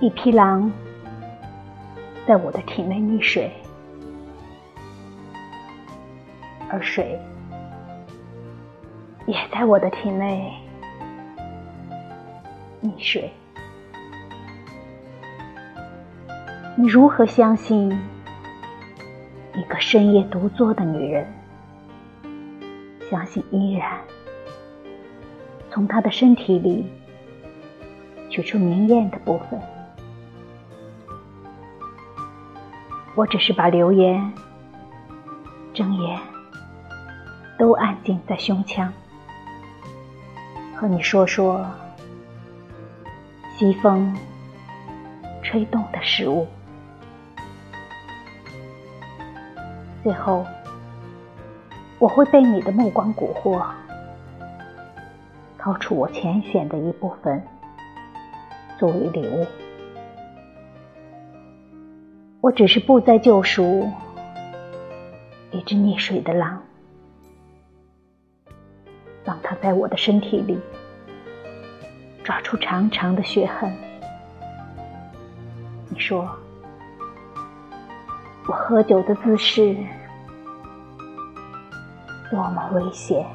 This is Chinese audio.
一匹狼在我的体内溺水，而水也在我的体内溺水。你如何相信一个深夜独坐的女人？相信依然从她的身体里取出明艳的部分。我只是把流言、睁眼都安静在胸腔，和你说说西风吹动的事物。最后，我会被你的目光蛊惑，掏出我浅显的一部分作为礼物。我只是不再救赎一只溺水的狼，让它在我的身体里抓出长长的血痕。你说。我喝酒的姿势多么危险！